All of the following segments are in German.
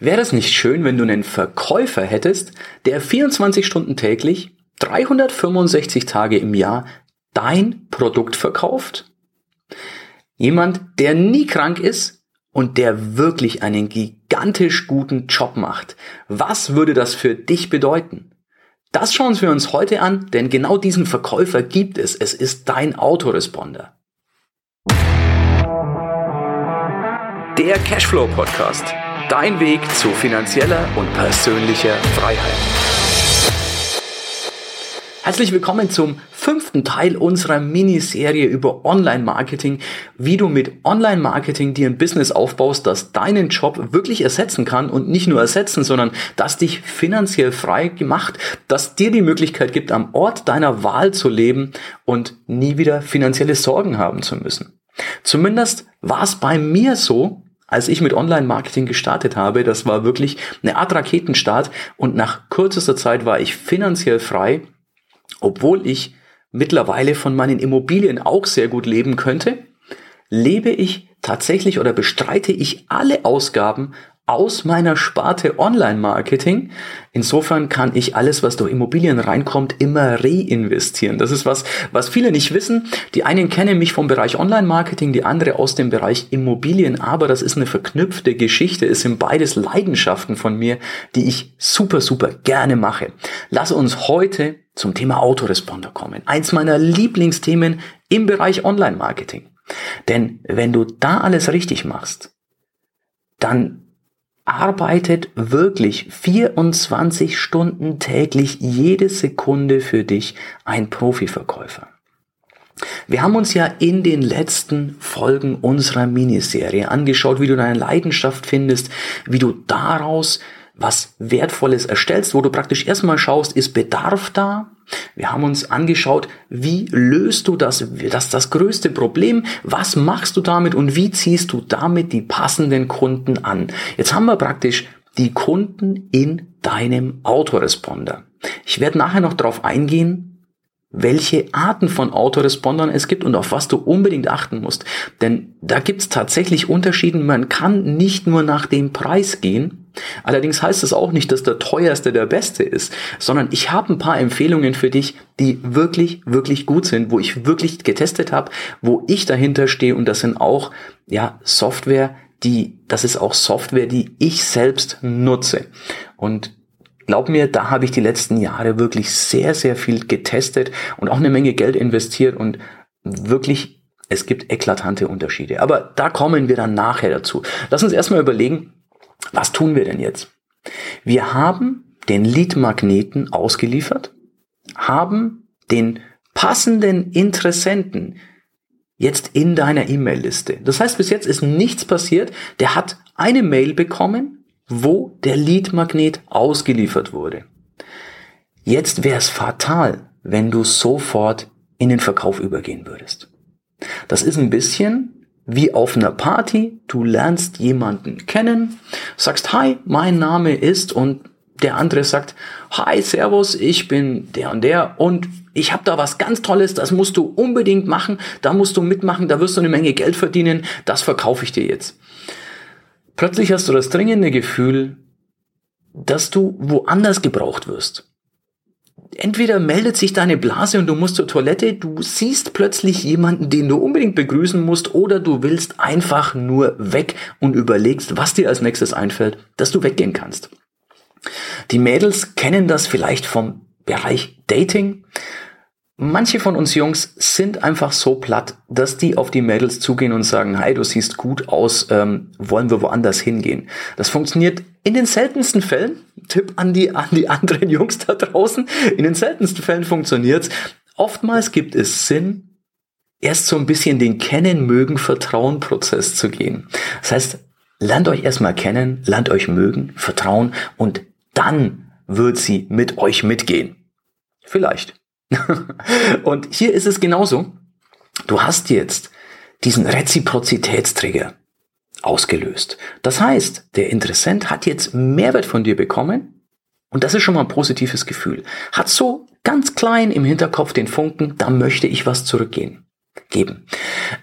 Wäre es nicht schön, wenn du einen Verkäufer hättest, der 24 Stunden täglich, 365 Tage im Jahr dein Produkt verkauft? Jemand, der nie krank ist und der wirklich einen gigantisch guten Job macht. Was würde das für dich bedeuten? Das schauen wir uns heute an, denn genau diesen Verkäufer gibt es. Es ist dein Autoresponder. Der Cashflow Podcast Dein Weg zu finanzieller und persönlicher Freiheit. Herzlich willkommen zum fünften Teil unserer Miniserie über Online-Marketing, wie du mit Online-Marketing dir ein Business aufbaust, das deinen Job wirklich ersetzen kann und nicht nur ersetzen, sondern das dich finanziell frei gemacht, das dir die Möglichkeit gibt, am Ort deiner Wahl zu leben und nie wieder finanzielle Sorgen haben zu müssen. Zumindest war es bei mir so, als ich mit Online-Marketing gestartet habe, das war wirklich eine Art Raketenstart und nach kürzester Zeit war ich finanziell frei, obwohl ich mittlerweile von meinen Immobilien auch sehr gut leben könnte, lebe ich tatsächlich oder bestreite ich alle Ausgaben aus meiner Sparte Online-Marketing. Insofern kann ich alles, was durch Immobilien reinkommt, immer reinvestieren. Das ist was, was viele nicht wissen. Die einen kennen mich vom Bereich Online-Marketing, die andere aus dem Bereich Immobilien, aber das ist eine verknüpfte Geschichte. Es sind beides Leidenschaften von mir, die ich super, super gerne mache. Lass uns heute zum Thema Autoresponder kommen. Eins meiner Lieblingsthemen im Bereich Online-Marketing. Denn wenn du da alles richtig machst, dann arbeitet wirklich 24 Stunden täglich jede Sekunde für dich ein Profiverkäufer. Wir haben uns ja in den letzten Folgen unserer Miniserie angeschaut, wie du deine Leidenschaft findest, wie du daraus was Wertvolles erstellst, wo du praktisch erstmal schaust, ist Bedarf da? Wir haben uns angeschaut, wie löst du das, das, das größte Problem, was machst du damit und wie ziehst du damit die passenden Kunden an? Jetzt haben wir praktisch die Kunden in deinem Autoresponder. Ich werde nachher noch darauf eingehen, welche Arten von Autorespondern es gibt und auf was du unbedingt achten musst. Denn da gibt es tatsächlich Unterschiede. Man kann nicht nur nach dem Preis gehen. Allerdings heißt es auch nicht, dass der teuerste der beste ist, sondern ich habe ein paar Empfehlungen für dich, die wirklich, wirklich gut sind, wo ich wirklich getestet habe, wo ich dahinter stehe und das sind auch, ja, Software, die, das ist auch Software, die ich selbst nutze. Und Glaub mir, da habe ich die letzten Jahre wirklich sehr, sehr viel getestet und auch eine Menge Geld investiert und wirklich, es gibt eklatante Unterschiede. Aber da kommen wir dann nachher dazu. Lass uns erstmal überlegen, was tun wir denn jetzt? Wir haben den Lead-Magneten ausgeliefert, haben den passenden Interessenten jetzt in deiner E-Mail-Liste. Das heißt, bis jetzt ist nichts passiert. Der hat eine Mail bekommen, wo der Leadmagnet ausgeliefert wurde. Jetzt wäre es fatal, wenn du sofort in den Verkauf übergehen würdest. Das ist ein bisschen wie auf einer Party. Du lernst jemanden kennen, sagst, hi, mein Name ist und der andere sagt, hi, servus, ich bin der und der und ich habe da was ganz Tolles, das musst du unbedingt machen, da musst du mitmachen, da wirst du eine Menge Geld verdienen, das verkaufe ich dir jetzt. Plötzlich hast du das dringende Gefühl, dass du woanders gebraucht wirst. Entweder meldet sich deine Blase und du musst zur Toilette, du siehst plötzlich jemanden, den du unbedingt begrüßen musst, oder du willst einfach nur weg und überlegst, was dir als nächstes einfällt, dass du weggehen kannst. Die Mädels kennen das vielleicht vom Bereich Dating. Manche von uns Jungs sind einfach so platt, dass die auf die Mädels zugehen und sagen, hey, du siehst gut aus, ähm, wollen wir woanders hingehen. Das funktioniert in den seltensten Fällen. Tipp an die, an die anderen Jungs da draußen. In den seltensten Fällen funktioniert's. Oftmals gibt es Sinn, erst so ein bisschen den Kennen, Mögen, Vertrauen-Prozess zu gehen. Das heißt, lernt euch erstmal kennen, lernt euch mögen, vertrauen und dann wird sie mit euch mitgehen. Vielleicht. Und hier ist es genauso. Du hast jetzt diesen Reziprozitätstrigger ausgelöst. Das heißt, der Interessent hat jetzt Mehrwert von dir bekommen und das ist schon mal ein positives Gefühl. Hat so ganz klein im Hinterkopf den Funken, da möchte ich was zurückgehen, geben.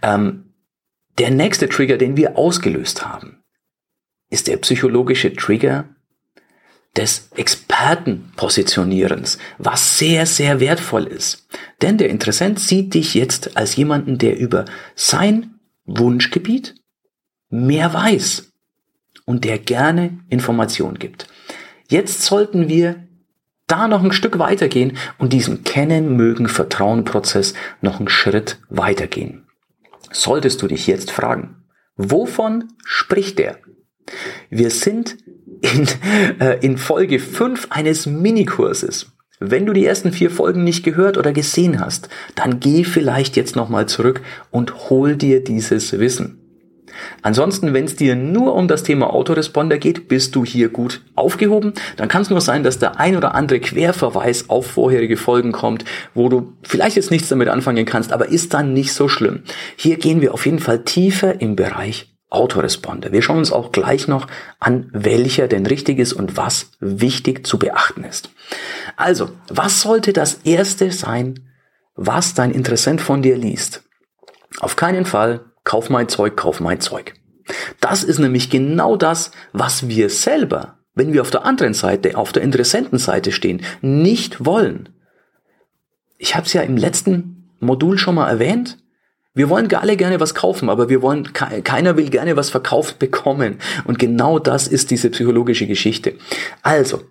Ähm, der nächste Trigger, den wir ausgelöst haben, ist der psychologische Trigger des Expertenpositionierens, was sehr, sehr wertvoll ist. Denn der Interessent sieht dich jetzt als jemanden, der über sein Wunschgebiet mehr weiß und der gerne Informationen gibt. Jetzt sollten wir da noch ein Stück weitergehen und diesen Kennen, Mögen, Vertrauen-Prozess noch einen Schritt weitergehen. Solltest du dich jetzt fragen, wovon spricht der? Wir sind in, äh, in Folge 5 eines Minikurses. Wenn du die ersten vier Folgen nicht gehört oder gesehen hast, dann geh vielleicht jetzt nochmal zurück und hol dir dieses Wissen. Ansonsten, wenn es dir nur um das Thema Autoresponder geht, bist du hier gut aufgehoben. Dann kann es nur sein, dass der ein oder andere Querverweis auf vorherige Folgen kommt, wo du vielleicht jetzt nichts damit anfangen kannst, aber ist dann nicht so schlimm. Hier gehen wir auf jeden Fall tiefer im Bereich Autoresponder. Wir schauen uns auch gleich noch an, welcher denn richtig ist und was wichtig zu beachten ist. Also, was sollte das Erste sein, was dein Interessent von dir liest? Auf keinen Fall, kauf mein Zeug, kauf mein Zeug. Das ist nämlich genau das, was wir selber, wenn wir auf der anderen Seite, auf der Interessentenseite stehen, nicht wollen. Ich habe es ja im letzten Modul schon mal erwähnt. Wir wollen alle gerne was kaufen, aber wir wollen, keiner will gerne was verkauft bekommen. Und genau das ist diese psychologische Geschichte. Also,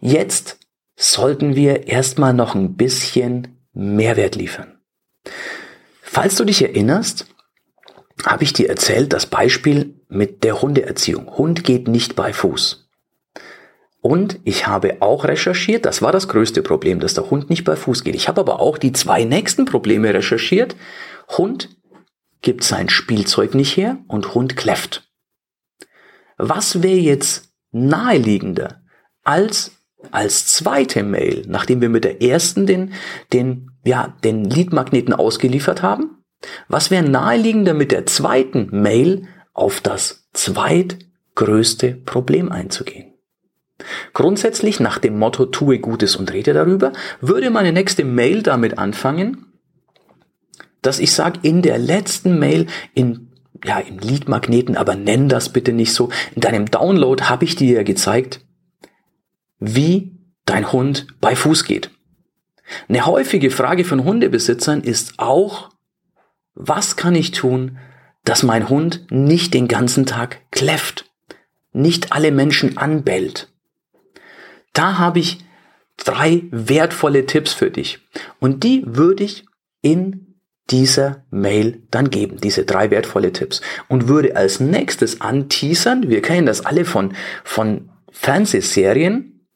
jetzt sollten wir erstmal noch ein bisschen Mehrwert liefern. Falls du dich erinnerst, habe ich dir erzählt das Beispiel mit der Hundeerziehung. Hund geht nicht bei Fuß. Und ich habe auch recherchiert, das war das größte Problem, dass der Hund nicht bei Fuß geht. Ich habe aber auch die zwei nächsten Probleme recherchiert Hund gibt sein Spielzeug nicht her und Hund kläfft. Was wäre jetzt naheliegender als als zweite Mail, nachdem wir mit der ersten den, den, ja, den Leadmagneten ausgeliefert haben? Was wäre naheliegender mit der zweiten Mail auf das zweitgrößte Problem einzugehen? Grundsätzlich nach dem Motto tue Gutes und rede darüber, würde meine nächste Mail damit anfangen, dass ich sage, in der letzten Mail, in ja, im Lead-Magneten, aber nenn das bitte nicht so. In deinem Download habe ich dir ja gezeigt, wie dein Hund bei Fuß geht. Eine häufige Frage von Hundebesitzern ist auch, was kann ich tun, dass mein Hund nicht den ganzen Tag kläfft, nicht alle Menschen anbellt? Da habe ich drei wertvolle Tipps für dich und die würde ich in dieser Mail dann geben, diese drei wertvolle Tipps. Und würde als nächstes anteasern, wir kennen das alle von, von Fernsehserien,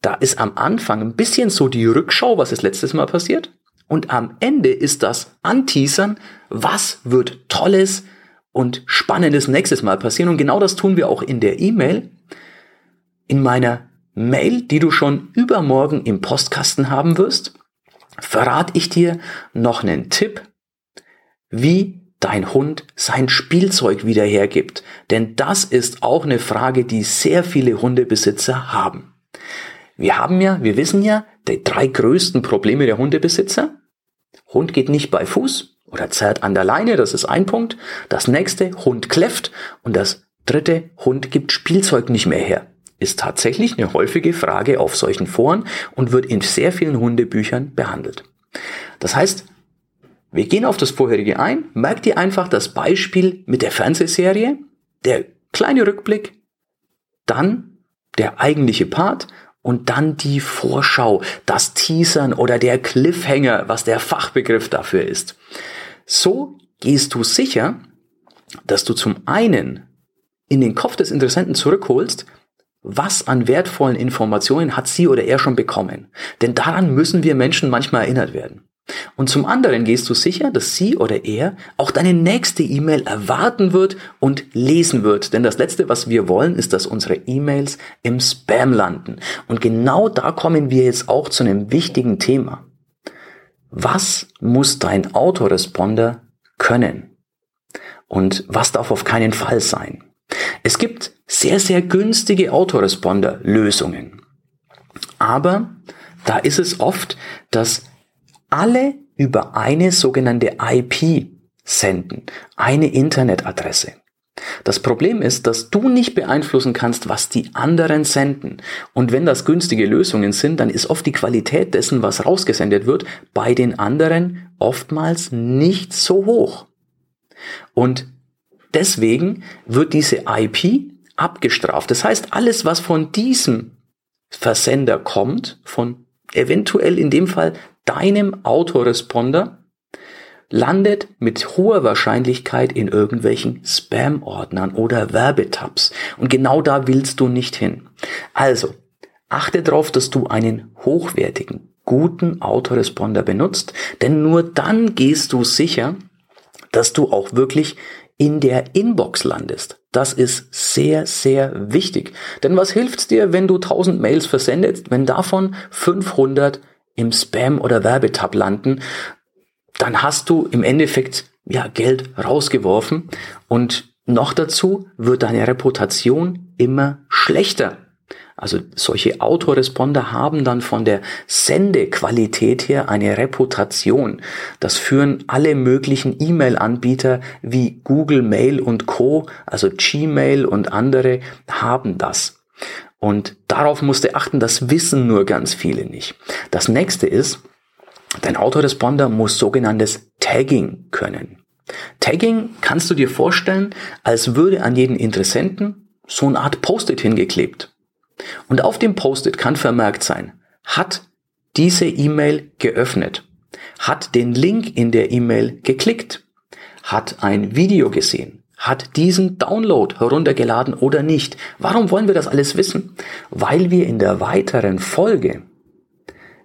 da ist am Anfang ein bisschen so die Rückschau, was ist letztes Mal passiert. Und am Ende ist das Anteasern, was wird Tolles und Spannendes nächstes Mal passieren. Und genau das tun wir auch in der E-Mail. In meiner Mail, die du schon übermorgen im Postkasten haben wirst verrate ich dir noch einen Tipp, wie dein Hund sein Spielzeug wieder hergibt. Denn das ist auch eine Frage, die sehr viele Hundebesitzer haben. Wir haben ja, wir wissen ja, die drei größten Probleme der Hundebesitzer. Hund geht nicht bei Fuß oder zerrt an der Leine, das ist ein Punkt. Das nächste, Hund kläfft. Und das dritte, Hund gibt Spielzeug nicht mehr her ist tatsächlich eine häufige Frage auf solchen Foren und wird in sehr vielen Hundebüchern behandelt. Das heißt, wir gehen auf das vorherige ein, merkt ihr einfach das Beispiel mit der Fernsehserie, der kleine Rückblick, dann der eigentliche Part und dann die Vorschau, das Teasern oder der Cliffhanger, was der Fachbegriff dafür ist. So gehst du sicher, dass du zum einen in den Kopf des Interessenten zurückholst, was an wertvollen Informationen hat sie oder er schon bekommen? Denn daran müssen wir Menschen manchmal erinnert werden. Und zum anderen gehst du sicher, dass sie oder er auch deine nächste E-Mail erwarten wird und lesen wird. Denn das Letzte, was wir wollen, ist, dass unsere E-Mails im Spam landen. Und genau da kommen wir jetzt auch zu einem wichtigen Thema. Was muss dein Autoresponder können? Und was darf auf keinen Fall sein? Es gibt sehr, sehr günstige Autoresponder-Lösungen. Aber da ist es oft, dass alle über eine sogenannte IP senden, eine Internetadresse. Das Problem ist, dass du nicht beeinflussen kannst, was die anderen senden. Und wenn das günstige Lösungen sind, dann ist oft die Qualität dessen, was rausgesendet wird, bei den anderen oftmals nicht so hoch. Und deswegen wird diese IP abgestraft. Das heißt, alles, was von diesem Versender kommt, von eventuell in dem Fall deinem Autoresponder, landet mit hoher Wahrscheinlichkeit in irgendwelchen Spam-Ordnern oder Werbetabs. Und genau da willst du nicht hin. Also, achte darauf, dass du einen hochwertigen, guten Autoresponder benutzt, denn nur dann gehst du sicher, dass du auch wirklich in der Inbox landest. Das ist sehr, sehr wichtig. Denn was hilft's dir, wenn du 1000 Mails versendest, wenn davon 500 im Spam oder Werbetab landen? dann hast du im Endeffekt ja Geld rausgeworfen und noch dazu wird deine Reputation immer schlechter. Also solche Autoresponder haben dann von der Sendequalität her eine Reputation. Das führen alle möglichen E-Mail-Anbieter wie Google Mail und Co, also Gmail und andere haben das. Und darauf musst du achten, das wissen nur ganz viele nicht. Das nächste ist, Dein Autoresponder muss sogenanntes Tagging können. Tagging kannst du dir vorstellen, als würde an jeden Interessenten so eine Art Post-it hingeklebt. Und auf dem Post-it kann vermerkt sein, hat diese E-Mail geöffnet, hat den Link in der E-Mail geklickt, hat ein Video gesehen, hat diesen Download heruntergeladen oder nicht. Warum wollen wir das alles wissen? Weil wir in der weiteren Folge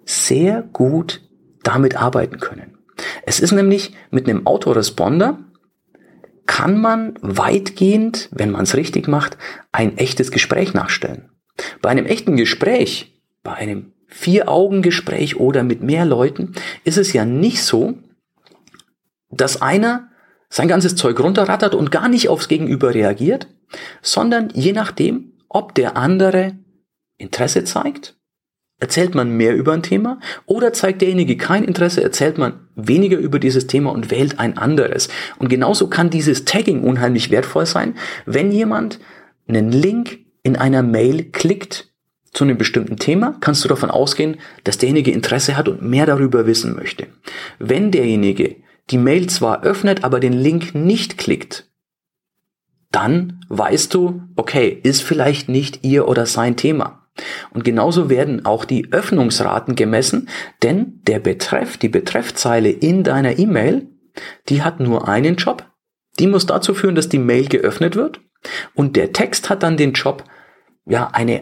sehr gut damit arbeiten können. Es ist nämlich mit einem Autoresponder kann man weitgehend, wenn man es richtig macht, ein echtes Gespräch nachstellen. Bei einem echten Gespräch, bei einem Vier-Augen-Gespräch oder mit mehr Leuten, ist es ja nicht so, dass einer sein ganzes Zeug runterrattert und gar nicht aufs Gegenüber reagiert, sondern je nachdem, ob der andere Interesse zeigt Erzählt man mehr über ein Thema oder zeigt derjenige kein Interesse, erzählt man weniger über dieses Thema und wählt ein anderes. Und genauso kann dieses Tagging unheimlich wertvoll sein, wenn jemand einen Link in einer Mail klickt zu einem bestimmten Thema, kannst du davon ausgehen, dass derjenige Interesse hat und mehr darüber wissen möchte. Wenn derjenige die Mail zwar öffnet, aber den Link nicht klickt, dann weißt du, okay, ist vielleicht nicht ihr oder sein Thema. Und genauso werden auch die Öffnungsraten gemessen, denn der Betreff, die Betreffzeile in deiner E-Mail, die hat nur einen Job. Die muss dazu führen, dass die Mail geöffnet wird. Und der Text hat dann den Job, ja, eine,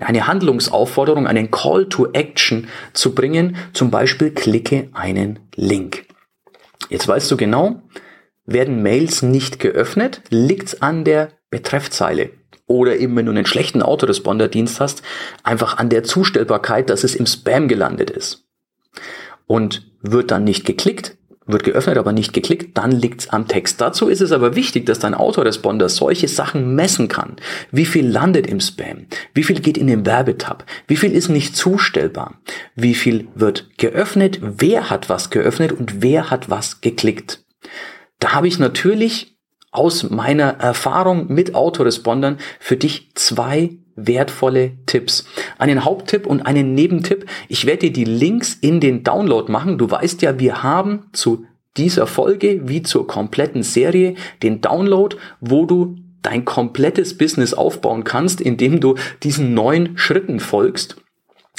eine Handlungsaufforderung, einen Call to Action zu bringen. Zum Beispiel klicke einen Link. Jetzt weißt du genau, werden Mails nicht geöffnet, liegt's an der Betreffzeile oder eben wenn du einen schlechten Autoresponder-Dienst hast, einfach an der Zustellbarkeit, dass es im Spam gelandet ist. Und wird dann nicht geklickt, wird geöffnet, aber nicht geklickt, dann liegt's am Text. Dazu ist es aber wichtig, dass dein Autoresponder solche Sachen messen kann. Wie viel landet im Spam? Wie viel geht in den Werbetab? Wie viel ist nicht zustellbar? Wie viel wird geöffnet? Wer hat was geöffnet und wer hat was geklickt? Da habe ich natürlich aus meiner Erfahrung mit Autorespondern für dich zwei wertvolle Tipps. Einen Haupttipp und einen Nebentipp. Ich werde dir die Links in den Download machen. Du weißt ja, wir haben zu dieser Folge wie zur kompletten Serie den Download, wo du dein komplettes Business aufbauen kannst, indem du diesen neun Schritten folgst.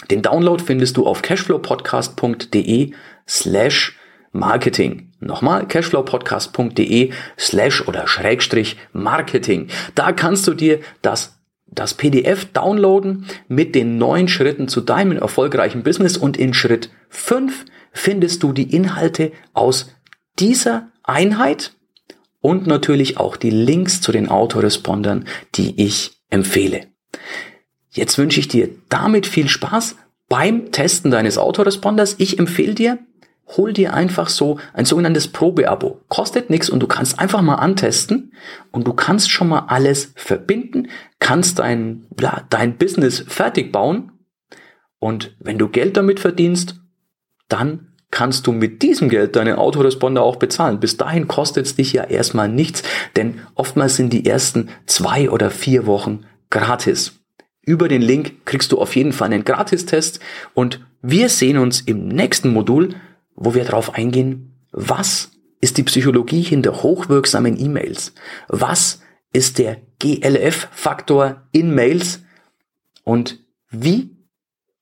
Den Download findest du auf cashflowpodcast.de slash Marketing. Nochmal cashflowpodcast.de slash oder Schrägstrich Marketing. Da kannst du dir das, das PDF downloaden mit den neun Schritten zu deinem erfolgreichen Business und in Schritt fünf findest du die Inhalte aus dieser Einheit und natürlich auch die Links zu den Autorespondern, die ich empfehle. Jetzt wünsche ich dir damit viel Spaß beim Testen deines Autoresponders. Ich empfehle dir, hol dir einfach so ein sogenanntes Probeabo. Kostet nichts und du kannst einfach mal antesten und du kannst schon mal alles verbinden, kannst dein, ja, dein Business fertig bauen und wenn du Geld damit verdienst, dann kannst du mit diesem Geld deinen Autoresponder auch bezahlen. Bis dahin kostet es dich ja erstmal nichts, denn oftmals sind die ersten zwei oder vier Wochen gratis. Über den Link kriegst du auf jeden Fall einen Gratistest und wir sehen uns im nächsten Modul, wo wir darauf eingehen, was ist die Psychologie hinter hochwirksamen E-Mails? Was ist der GLF-Faktor in Mails? Und wie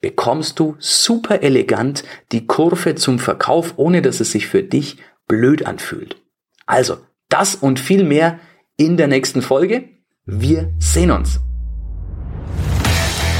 bekommst du super elegant die Kurve zum Verkauf, ohne dass es sich für dich blöd anfühlt. Also, das und viel mehr in der nächsten Folge. Wir sehen uns.